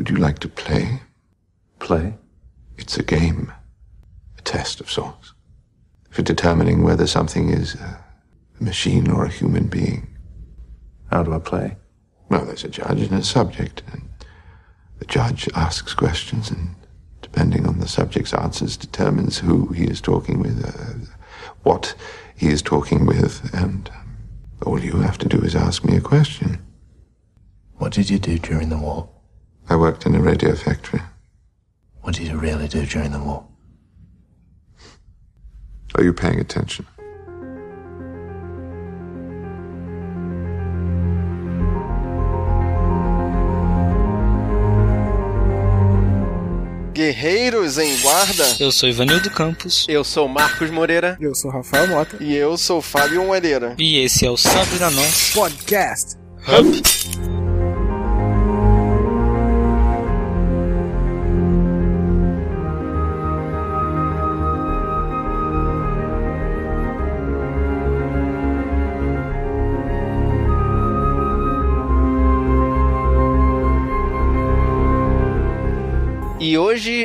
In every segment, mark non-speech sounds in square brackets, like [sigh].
Would you like to play? Play? It's a game, a test of sorts, for determining whether something is a machine or a human being. How do I play? Well, there's a judge and a subject, and the judge asks questions, and depending on the subject's answers, determines who he is talking with, uh, what he is talking with, and um, all you have to do is ask me a question. What did you do during the war? I worked in a radio factory. What did you really do during the war? Are you paying attention? Guerreiros em Guarda. Eu sou Ivanildo Campos. Eu sou Marcos Moreira. Eu sou Rafael Mota. E eu sou Fábio Moreira. E esse é o Sabe da Nós Podcast. Hub.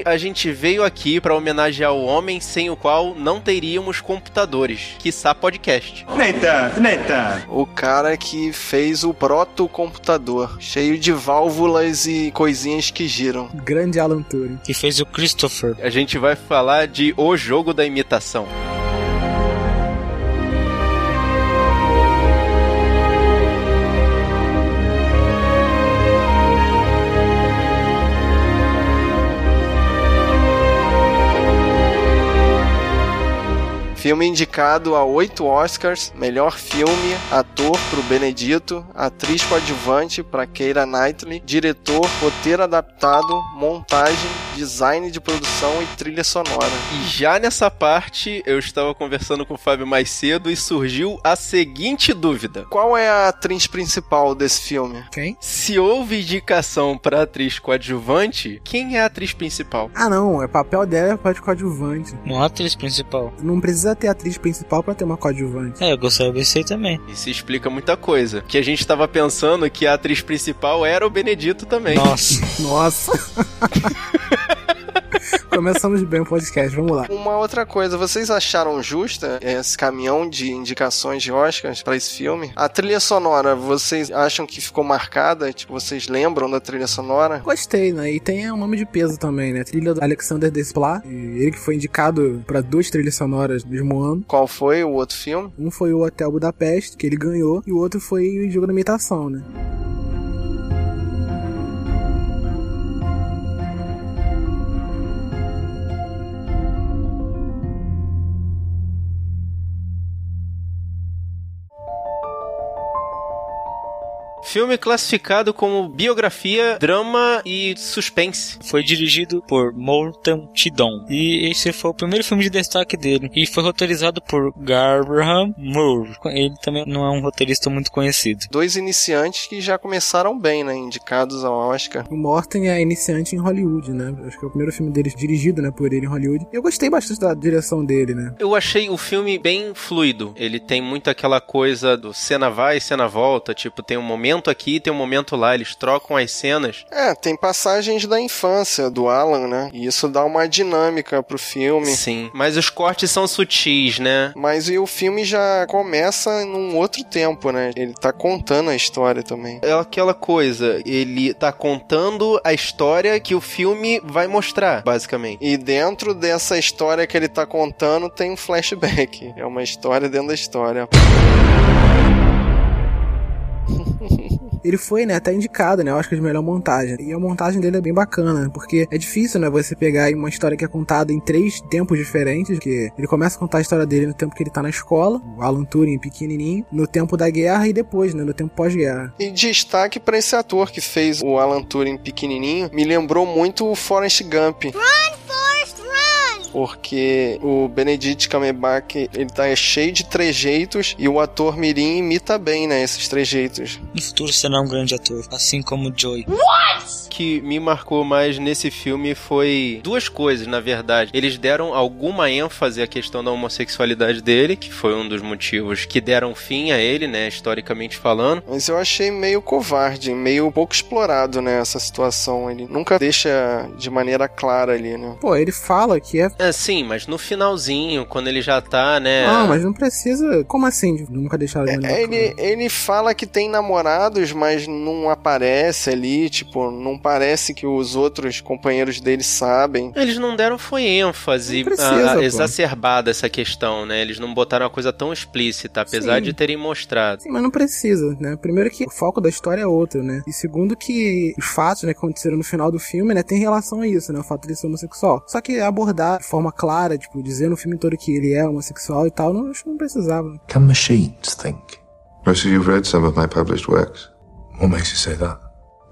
A gente veio aqui para homenagear o homem sem o qual não teríamos computadores, quiçá podcast. Nem tanto, nem tanto. O cara que fez o proto-computador, cheio de válvulas e coisinhas que giram. Grande Alan Turing. Que fez o Christopher. A gente vai falar de O Jogo da Imitação. Filme indicado a oito Oscars: melhor filme, ator pro Benedito, atriz coadjuvante para Keira Knightley, diretor, roteiro adaptado, montagem, design de produção e trilha sonora. E já nessa parte, eu estava conversando com o Fábio mais cedo e surgiu a seguinte dúvida: qual é a atriz principal desse filme? Quem? Se houve indicação para atriz coadjuvante, quem é a atriz principal? Ah, não. É papel dela é papel de coadjuvante. Não a atriz principal. Não precisa ter atriz principal pra ter uma coadjuvante. É, eu gostaria de ser também. Isso explica muita coisa. Que a gente estava pensando que a atriz principal era o Benedito também. Nossa. [laughs] Nossa. [laughs] [laughs] Começamos bem o podcast, vamos lá. Uma outra coisa, vocês acharam justa esse caminhão de indicações de Oscars para esse filme? A trilha sonora, vocês acham que ficou marcada? Tipo, vocês lembram da trilha sonora? Gostei, né? E tem um nome de peso também, né? Trilha do Alexander Desplat, ele que foi indicado para duas trilhas sonoras do mesmo ano. Qual foi o outro filme? Um foi o Hotel Budapeste, que ele ganhou, e o outro foi o Jogo da Imitação, né? Filme classificado como biografia, drama e suspense. Foi dirigido por Morten Tidon. E esse foi o primeiro filme de destaque dele. E foi roteirizado por Graham Moore. Ele também não é um roteirista muito conhecido. Dois iniciantes que já começaram bem, né? Indicados ao Oscar. O Morten é iniciante em Hollywood, né? Acho que é o primeiro filme dele dirigido, né, por ele em Hollywood. E eu gostei bastante da direção dele, né? Eu achei o filme bem fluido. Ele tem muito aquela coisa do cena vai, cena volta. Tipo, tem um momento aqui, tem um momento lá. Eles trocam as cenas. É, tem passagens da infância do Alan, né? E isso dá uma dinâmica pro filme. Sim, mas os cortes são sutis, né? Mas e o filme já começa num outro tempo, né? Ele tá contando a história também. É aquela coisa, ele tá contando a história que o filme vai mostrar, basicamente. E dentro dessa história que ele tá contando tem um flashback. É uma história dentro da história. Ele foi, né, até indicado, né, eu acho que de melhor montagem. E a montagem dele é bem bacana, porque é difícil, né, você pegar uma história que é contada em três tempos diferentes, que ele começa a contar a história dele no tempo que ele tá na escola, o Alan Turing pequenininho, no tempo da guerra e depois, né, no tempo pós-guerra. E destaque para esse ator que fez o Alan Turing pequenininho, me lembrou muito o Forrest Gump. Run! Porque o Benedict Cumberbatch, ele tá cheio de trejeitos e o ator Mirim imita bem, né, esses trejeitos. No futuro será um grande ator, assim como Joey. What? que me marcou mais nesse filme foi duas coisas, na verdade. Eles deram alguma ênfase à questão da homossexualidade dele, que foi um dos motivos que deram fim a ele, né, historicamente falando. Mas eu achei meio covarde, meio pouco explorado, né, essa situação. Ele nunca deixa de maneira clara ali, né? Pô, ele fala que é. É, sim, mas no finalzinho, quando ele já tá, né. Não, mas não precisa. Como assim? Nunca deixaram de É, ele, clara? ele fala que tem namorados, mas não aparece ali, tipo, não parece que os outros companheiros dele sabem. Eles não deram foi ênfase precisa, a- exacerbada essa questão, né? Eles não botaram uma coisa tão explícita, apesar Sim. de terem mostrado. Sim, mas não precisa, né? Primeiro que o foco da história é outro, né? E segundo que os fatos, né, que aconteceram no final do filme, né, tem relação a isso, né? O fato de ser homossexual. Só que abordar forma clara, tipo, dizer no filme todo que ele é homossexual e tal, não, acho que não precisava. Can machines think? Of you've read some of my published works. What makes you say that?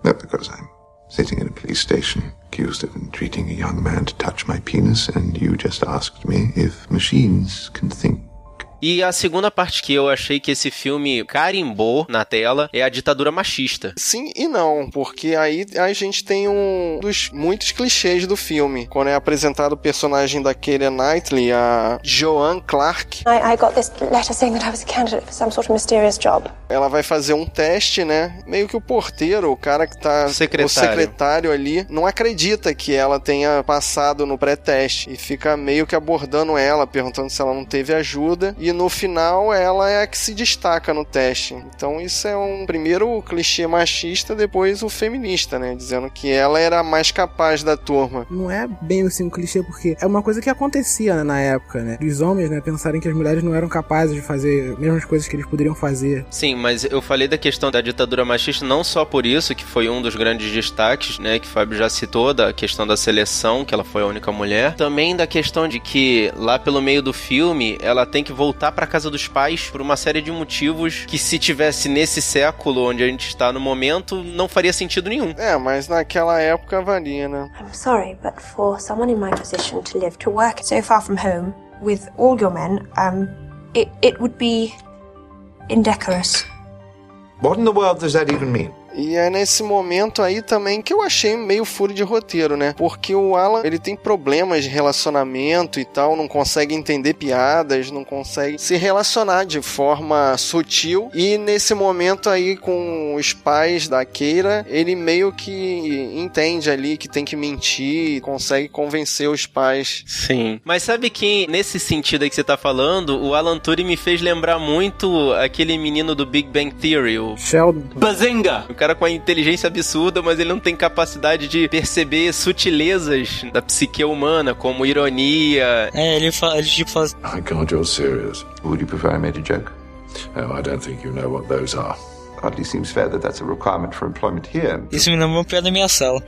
No, because I'm sitting in a police station accused of entreating a young man to touch my penis, and you just asked me if machines can think. E a segunda parte que eu achei que esse filme carimbou na tela é a ditadura machista. Sim e não, porque aí a gente tem um dos muitos clichês do filme. Quando é apresentado o personagem da Keira Knightley, a Joan Clark, I, I got this letter saying that I was a candidate for some sort of mysterious job. ela vai fazer um teste, né? Meio que o porteiro, o cara que tá. Secretário. O secretário ali, não acredita que ela tenha passado no pré-teste. E fica meio que abordando ela, perguntando se ela não teve ajuda. E no final, ela é a que se destaca no teste. Então, isso é um primeiro clichê machista, depois o feminista, né? Dizendo que ela era a mais capaz da turma. Não é bem assim um clichê, porque é uma coisa que acontecia né, na época, né? Os homens, né, pensarem que as mulheres não eram capazes de fazer as mesmas coisas que eles poderiam fazer. Sim, mas eu falei da questão da ditadura machista não só por isso, que foi um dos grandes destaques, né, que o Fábio já citou, da questão da seleção, que ela foi a única mulher. Também da questão de que, lá pelo meio do filme, ela tem que voltar pra casa dos pais por uma série de motivos que se tivesse nesse século onde a gente está no momento, não faria sentido nenhum. É, mas naquela época valia, né? I'm sorry, but for someone in my position to live, to work so far from home with all your men, um, it, it would be indecorous. What in the world does that even mean? E é nesse momento aí também que eu achei meio furo de roteiro, né? Porque o Alan, ele tem problemas de relacionamento e tal, não consegue entender piadas, não consegue se relacionar de forma sutil. E nesse momento aí com os pais da Keira, ele meio que entende ali que tem que mentir, consegue convencer os pais. Sim. Mas sabe que, nesse sentido aí que você tá falando, o Alan Turing me fez lembrar muito aquele menino do Big Bang Theory, o Sheldon. Bazinga! O cara com a inteligência absurda, mas ele não tem capacidade de perceber sutilezas da psique humana, como ironia. É, ele, fala, ele tipo fala My God, you're serious. Would you prefer I made a joke? Oh, I don't think you know what those are. Hardly seems fair that that's a requirement for employment here. Isso me lembrou uma piada da minha sala.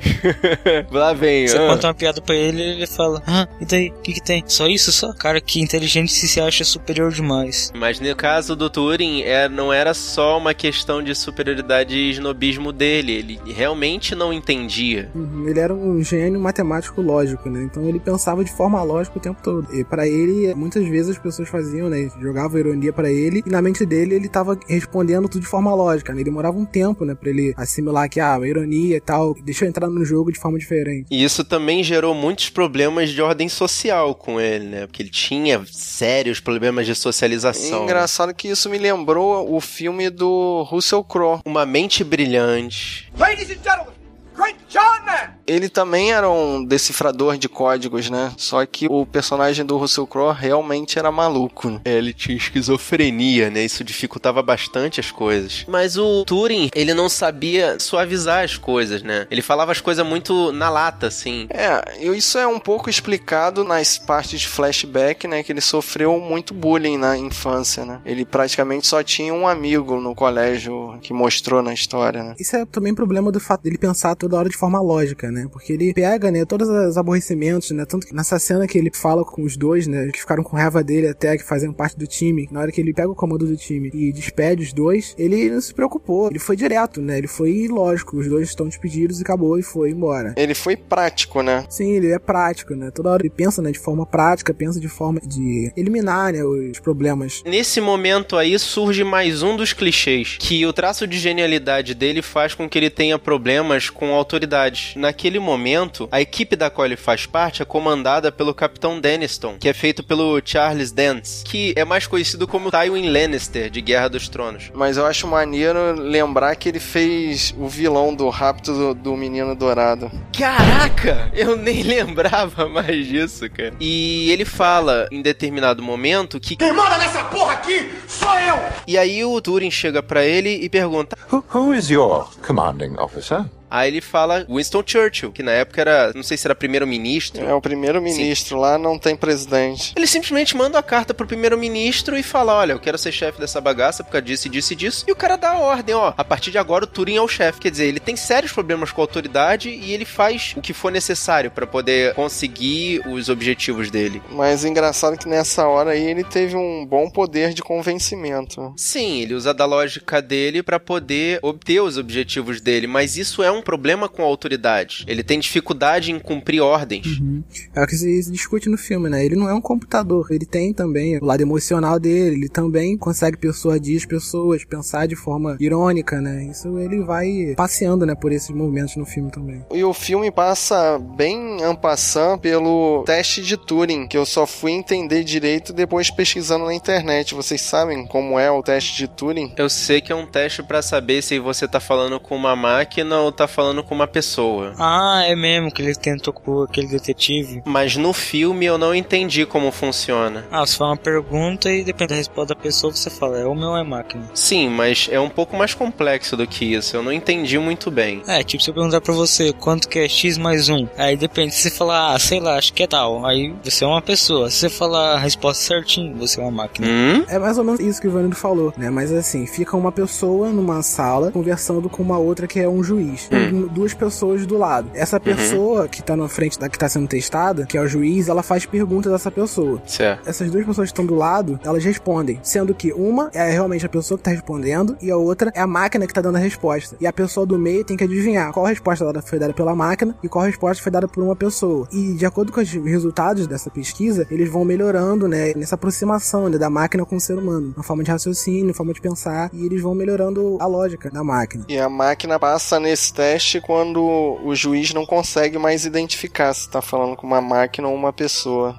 [laughs] Lá vem. Você ah. conta uma piada pra ele ele fala: Ah, e daí? O que, que tem? Só isso? Só? Cara, que inteligente se se acha superior demais. Mas no caso do Turing, é, não era só uma questão de superioridade e snobismo dele. Ele realmente não entendia. Uhum, Ele era um gênio matemático lógico, né? Então ele pensava de forma lógica o tempo todo. E pra ele, muitas vezes as pessoas faziam, né? Jogavam ironia pra ele e na mente dele ele tava respondendo tudo de forma lógica, né? Ele demorava um tempo, né? Pra ele assimilar que, ah, ironia e tal, deixa eu entrar no jogo de forma diferente. E isso também gerou muitos problemas de ordem social com ele, né? Porque ele tinha sérios problemas de socialização. Engraçado que isso me lembrou o filme do Russell Crowe. Uma mente brilhante. Ladies and gentlemen, Great John Man! Ele também era um decifrador de códigos, né? Só que o personagem do Russell Crowe realmente era maluco. né? É, ele tinha esquizofrenia, né? Isso dificultava bastante as coisas. Mas o Turing, ele não sabia suavizar as coisas, né? Ele falava as coisas muito na lata, assim. É, isso é um pouco explicado nas partes de flashback, né? Que ele sofreu muito bullying na infância, né? Ele praticamente só tinha um amigo no colégio que mostrou na história, né? Isso é também problema do fato dele pensar toda hora de forma lógica, né? Né? Porque ele pega, né, todos os aborrecimentos, né? Tanto que nessa cena que ele fala com os dois, né, que ficaram com raiva dele até, que faziam parte do time, na hora que ele pega o comando do time e despede os dois, ele não se preocupou, ele foi direto, né? Ele foi lógico, os dois estão despedidos e acabou e foi embora. Ele foi prático, né? Sim, ele é prático, né? Toda hora ele pensa, né, de forma prática, pensa de forma de eliminar, né, os problemas. Nesse momento aí surge mais um dos clichês, que o traço de genialidade dele faz com que ele tenha problemas com autoridade. Naquele momento, a equipe da qual ele faz parte é comandada pelo Capitão Denniston, que é feito pelo Charles Dance, que é mais conhecido como Tywin Lannister de Guerra dos Tronos. Mas eu acho maneiro lembrar que ele fez o vilão do Rapto do, do Menino Dourado. Caraca! Eu nem [laughs] lembrava mais disso, cara. E ele fala em determinado momento que. Quem manda nessa porra aqui sou eu! E aí o Turing chega pra ele e pergunta: Who, who is your commanding officer? Aí ele fala Winston Churchill, que na época era, não sei se era primeiro-ministro. É o primeiro-ministro, lá não tem presidente. Ele simplesmente manda a carta pro primeiro-ministro e fala: Olha, eu quero ser chefe dessa bagaça por causa disso e disso e disso. E o cara dá a ordem: Ó, a partir de agora o Turing é o chefe. Quer dizer, ele tem sérios problemas com a autoridade e ele faz o que for necessário para poder conseguir os objetivos dele. Mas engraçado que nessa hora aí ele teve um bom poder de convencimento. Sim, ele usa da lógica dele para poder obter os objetivos dele, mas isso é um problema com a autoridade. Ele tem dificuldade em cumprir ordens. Uhum. É o que se discute no filme, né? Ele não é um computador, ele tem também o lado emocional dele, ele também consegue persuadir as pessoas, pensar de forma irônica, né? Isso ele vai passeando, né, por esses movimentos no filme também. E o filme passa bem ampassando pelo teste de Turing, que eu só fui entender direito depois pesquisando na internet. Vocês sabem como é o teste de Turing? Eu sei que é um teste para saber se você tá falando com uma máquina ou tá falando com uma pessoa. Ah, é mesmo que ele tentou com aquele detetive. Mas no filme eu não entendi como funciona. Ah, você faz uma pergunta e depende da resposta da pessoa, você fala, é homem ou é máquina? Sim, mas é um pouco mais complexo do que isso. Eu não entendi muito bem. É, tipo, se eu perguntar pra você quanto que é x mais 1, aí depende. Se você falar, ah, sei lá, acho que é tal, aí você é uma pessoa. Se você falar a resposta certinho, você é uma máquina. Hum? É mais ou menos isso que o Ivanildo falou, né? Mas assim, fica uma pessoa numa sala conversando com uma outra que é um juiz. Hum. Duas pessoas do lado. Essa pessoa que tá na frente da que tá sendo testada, que é o juiz, ela faz perguntas a essa pessoa. Certo. Essas duas pessoas que estão do lado, elas respondem. Sendo que uma é realmente a pessoa que tá respondendo e a outra é a máquina que tá dando a resposta. E a pessoa do meio tem que adivinhar qual resposta dada- foi dada pela máquina e qual resposta foi dada por uma pessoa. E de acordo com os resultados dessa pesquisa, eles vão melhorando, né, nessa aproximação né, da máquina com o ser humano. Na forma de raciocínio, na forma de pensar. E eles vão melhorando a lógica da máquina. E a máquina passa nesse teste quando o juiz não consegue mais identificar se tá falando com uma máquina ou uma pessoa.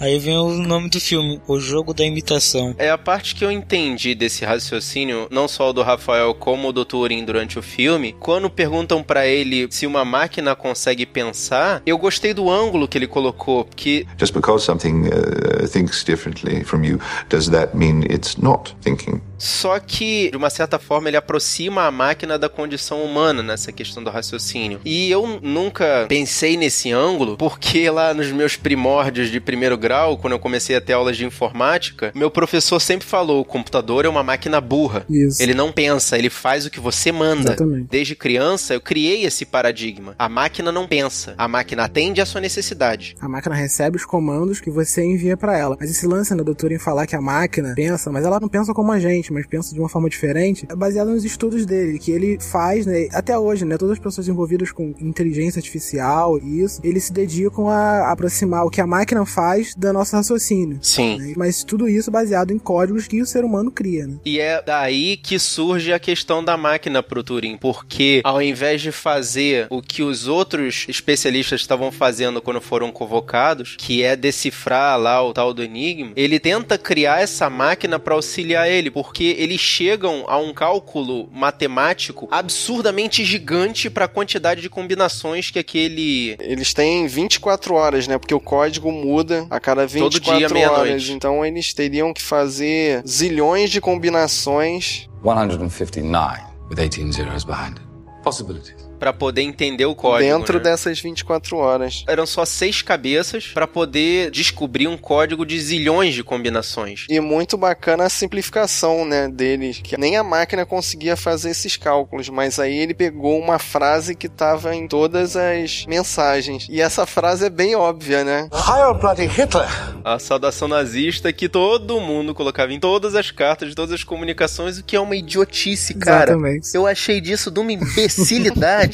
Aí vem o nome do filme, O Jogo da Imitação. É a parte que eu entendi desse raciocínio, não só o do Rafael como o do Turing durante o filme. Quando perguntam pra ele se uma máquina consegue pensar, eu gostei do ângulo que ele colocou, que Just because something uh, thinks differently from you, does that mean it's not thinking? Só que, de uma certa forma, ele aproxima a máquina da condição humana nessa questão do raciocínio. E eu nunca pensei nesse ângulo, porque lá nos meus primórdios de primeiro grau, quando eu comecei a ter aulas de informática, meu professor sempre falou: o computador é uma máquina burra. Isso. Ele não pensa, ele faz o que você manda. Exatamente. Desde criança, eu criei esse paradigma. A máquina não pensa, a máquina atende à sua necessidade. A máquina recebe os comandos que você envia pra ela. Mas esse lance, né, doutor, em falar que a máquina pensa, mas ela não pensa como a gente, mas pensa de uma forma diferente, é baseado nos estudos dele, que ele faz, né, até hoje, né, todas as pessoas envolvidas com inteligência artificial e isso, eles se dedicam a aproximar o que a máquina faz do nosso raciocínio. Sim. né? Mas tudo isso baseado em códigos que o ser humano cria, né? E é daí que surge a questão da máquina pro Turing, porque ao invés de fazer o que os outros especialistas estavam fazendo quando foram convocados, que é decifrar lá o tal do enigma, ele tenta criar essa máquina para auxiliar ele, porque eles chegam a um cálculo matemático absurdamente gigante para a quantidade de combinações que aquele Eles têm 24 horas, né? Porque o código muda a cada Todo 24 dia, horas. Então eles teriam que fazer zilhões de combinações 159 with 18 zeros behind it. Possibilities. Para poder entender o código. Dentro né? dessas 24 horas. Eram só seis cabeças para poder descobrir um código de zilhões de combinações. E muito bacana a simplificação, né, deles, que nem a máquina conseguia fazer esses cálculos, mas aí ele pegou uma frase que tava em todas as mensagens. E essa frase é bem óbvia, né? Heil bloody Hitler! A saudação nazista que todo mundo colocava em todas as cartas de todas as comunicações, o que é uma idiotice, cara. Exatamente. Eu achei disso de uma imbecilidade.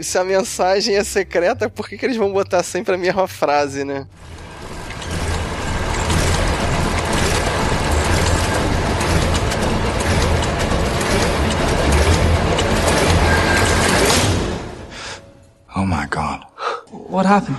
Se a mensagem é secreta, por que, que eles vão botar sempre a mesma frase, né? Oh my god. What happened?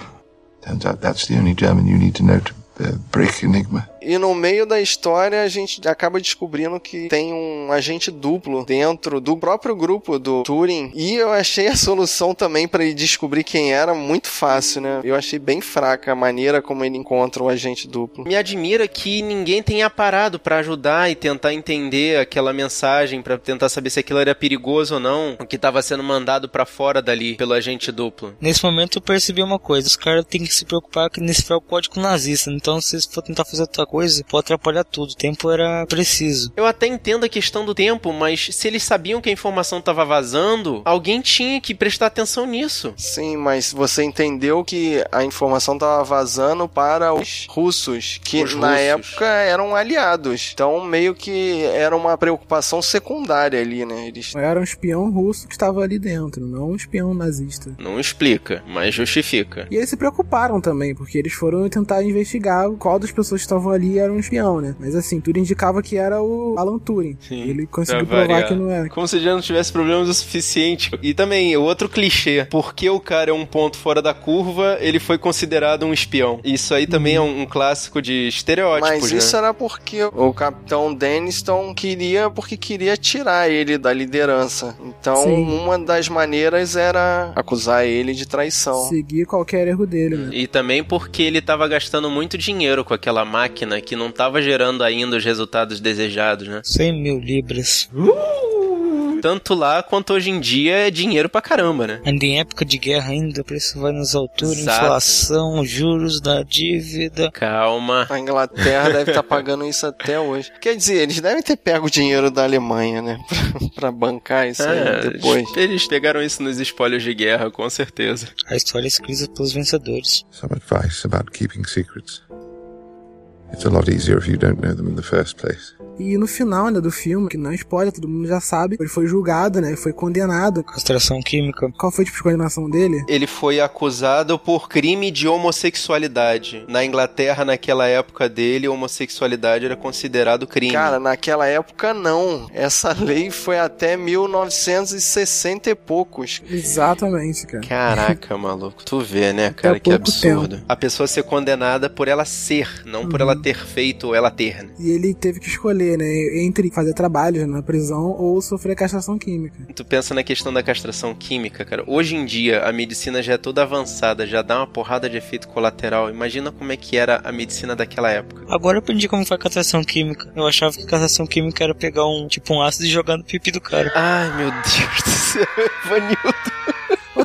Turns out that's the only German you need to know to uh, break Enigma. E no meio da história a gente acaba descobrindo que tem um agente duplo dentro do próprio grupo do Turing. E eu achei a solução também para ele descobrir quem era muito fácil, né? Eu achei bem fraca a maneira como ele encontra o agente duplo. Me admira que ninguém tenha parado para ajudar e tentar entender aquela mensagem, para tentar saber se aquilo era perigoso ou não, o que estava sendo mandado para fora dali pelo agente duplo. Nesse momento eu percebi uma coisa: os caras têm que se preocupar que nesse o código nazista. Então, se eles for tentar fazer outra coisa, pode atrapalhar tudo. O tempo era preciso. Eu até entendo a questão do tempo, mas se eles sabiam que a informação estava vazando, alguém tinha que prestar atenção nisso. Sim, mas você entendeu que a informação estava vazando para os russos, que Os na russos. época eram aliados. Então, meio que era uma preocupação secundária ali, né? Eles Era um espião russo que estava ali dentro, não um espião nazista. Não explica, mas justifica. E eles se preocuparam também, porque eles foram tentar investigar qual das pessoas que estavam ali era um espião, né? Mas assim, tudo indicava que era o Alan Turing. Ele conseguiu Pra provar variar. que não era. Como se já não tivesse problemas o suficiente. E também, o outro clichê. Porque o cara é um ponto fora da curva, ele foi considerado um espião. Isso aí também é um, um clássico de estereótipos, Mas né? isso era porque o capitão Denniston queria, porque queria tirar ele da liderança. Então, Sim. uma das maneiras era acusar ele de traição. Seguir qualquer erro dele, né? E também porque ele tava gastando muito dinheiro com aquela máquina que não tava gerando ainda os resultados desejados, né? 100 mil libras. Tanto lá quanto hoje em dia é dinheiro pra caramba, né? Ainda em época de guerra ainda, o preço vai nas alturas, Exato. inflação, juros da dívida. Calma. A Inglaterra deve estar pagando isso até hoje. Quer dizer, eles devem ter pego o dinheiro da Alemanha, né? [laughs] Pra, pra bancar isso aí É, depois. Eles pegaram isso nos espólios de guerra, com certeza. A história é escrita pelos vencedores. Some advice about keeping secrets. It's a lot easier if you don't know them in the first place. E no final né, do filme, que não é spoiler, todo mundo já sabe, ele foi julgado, né? Foi condenado. Castração química. Qual foi tipo, a condenação dele? Ele foi acusado por crime de homossexualidade. Na Inglaterra, naquela época dele, homossexualidade era considerado crime. Cara, naquela época não. Essa lei foi até 1960 e poucos. Exatamente, cara. Caraca, [laughs] maluco. Tu vê, né, cara? Que absurdo. A pessoa ser condenada por ela ser, não por ela Uhum. ter feito ou ela ter. né? E ele teve que escolher, né? Entre fazer trabalhos na prisão ou sofrer castração química. Tu pensa na questão da castração química, cara. Hoje em dia, a medicina já é toda avançada, já dá uma porrada de efeito colateral. Imagina como é que era a medicina daquela época. Agora eu aprendi como foi a castração química. Eu achava que castração química era pegar um tipo um ácido e jogar no pipi do cara. Ai, meu Deus do céu, [laughs] Evanildo.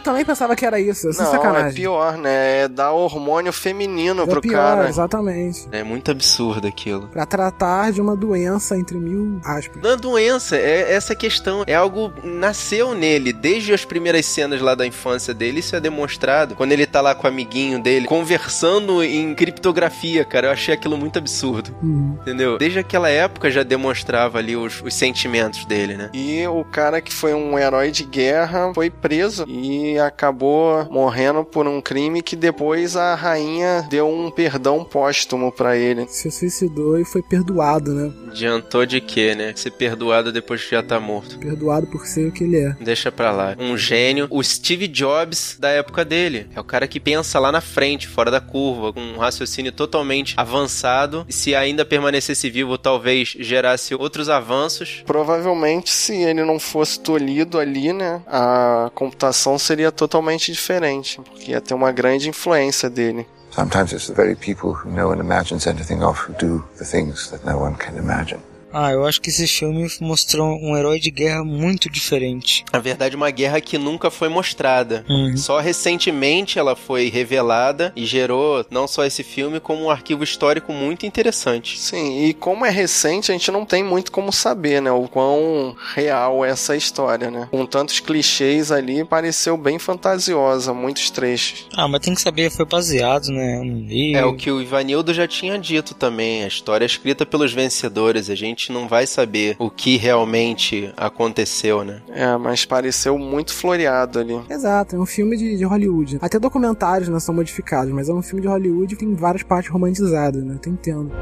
Eu também pensava que era isso, sem Não, sacanagem. é pior, né? É dar hormônio feminino É pro pior, cara. exatamente. É muito absurdo aquilo. Pra tratar de uma doença entre mil aspas. Não é doença, é essa questão. É algo nasceu nele. Desde as primeiras cenas lá da infância dele, isso é demonstrado. Quando ele tá lá com o amiguinho dele, conversando em criptografia, cara. Eu achei aquilo muito absurdo. Uhum. Entendeu? Desde aquela época já demonstrava ali os, os sentimentos dele, né? E o cara que foi um herói de guerra foi preso e acabou morrendo por um crime que depois a rainha deu um perdão póstumo pra ele. Se suicidou e foi perdoado, né? Adiantou de quê, né? Ser perdoado depois que já tá morto. Perdoado por ser o que ele é. Deixa pra lá. Um gênio. O Steve Jobs da época dele. É o cara que pensa lá na frente, fora da curva, com um raciocínio totalmente avançado. E se ainda permanecesse vivo, talvez gerasse outros avanços. Provavelmente, se ele não fosse tolhido ali, né, a computação seria totalmente diferente, porque ia ter uma grande influência dele. Sometimes it's the very people who know and imagine anything of who do the things that no one can imagine. Ah, eu acho que esse filme mostrou um herói de guerra muito diferente. Na verdade, uma guerra que nunca foi mostrada. Uhum. Só recentemente ela foi revelada e gerou não só esse filme, como um arquivo histórico muito interessante. Sim, e como é recente, a gente não tem muito como saber, né? O quão real é essa história, né? Com tantos clichês ali, pareceu bem fantasiosa, muitos trechos. Ah, mas tem que saber, foi baseado, né? no livro. É o que o Ivanildo já tinha dito também. A história é escrita pelos vencedores. A gente não vai saber o que realmente aconteceu, né? É, mas pareceu muito floreado ali. Exato, é um filme de, de Hollywood. Até documentários não são modificados, mas é um filme de Hollywood que tem várias partes romantizadas, né? Eu entendo.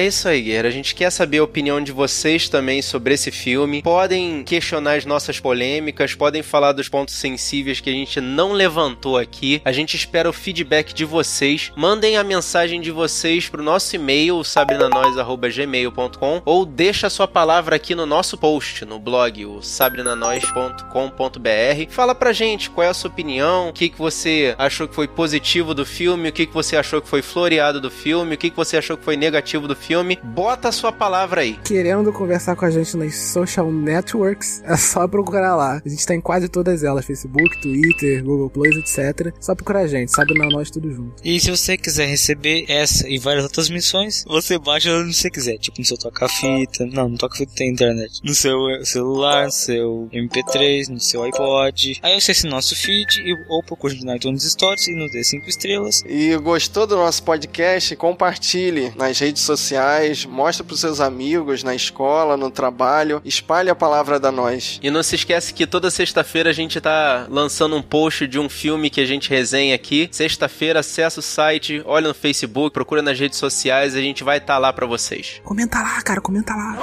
É isso aí, guerreiro. A gente quer saber a opinião de vocês também sobre esse filme. Podem questionar as nossas polêmicas, podem falar dos pontos sensíveis que a gente não levantou aqui. A gente espera o feedback de vocês. Mandem a mensagem de vocês pro nosso e-mail, sabrinanois.gmail.com ou deixa a sua palavra aqui no nosso post, no blog, o sabrinanois.com.br. Fala pra gente qual é a sua opinião, o que, que você achou que foi positivo do filme, o que, que você achou que foi floreado do filme, o que, que você achou que foi negativo do filme. Bota a sua palavra aí. Querendo conversar com a gente nas social networks, é só procurar lá. A gente tá em quase todas elas: Facebook, Twitter, Google Plus, etc. Só procurar a gente, sabe na nós tudo junto. E se você quiser receber essa e várias outras missões, você baixa onde você quiser. Tipo no seu toca-fita. Não, no toca-fita tem internet. No seu celular, no seu MP3, no seu iPod. Aí você assina nosso feed e, ou procure no iTunes Stories e nos dê 5 estrelas. E gostou do nosso podcast? Compartilhe nas redes sociais, mostra pros seus amigos, na escola, no trabalho, espalhe a palavra da nós. E não se esquece que toda sexta-feira a gente tá lançando um post de um filme que a gente resenha aqui. Sexta-feira, acessa o site, olha no Facebook, procura nas redes sociais, a gente vai estar lá pra vocês. Comenta lá, cara, comenta lá.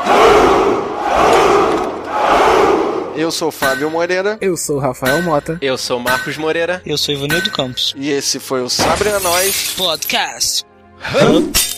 Eu sou o Fábio Moreira Eu sou o Rafael Mota. Eu sou o Marcos Moreira. Eu sou Ivanildo Campos. e esse foi o Sabre a Nós. Podcast. Hã?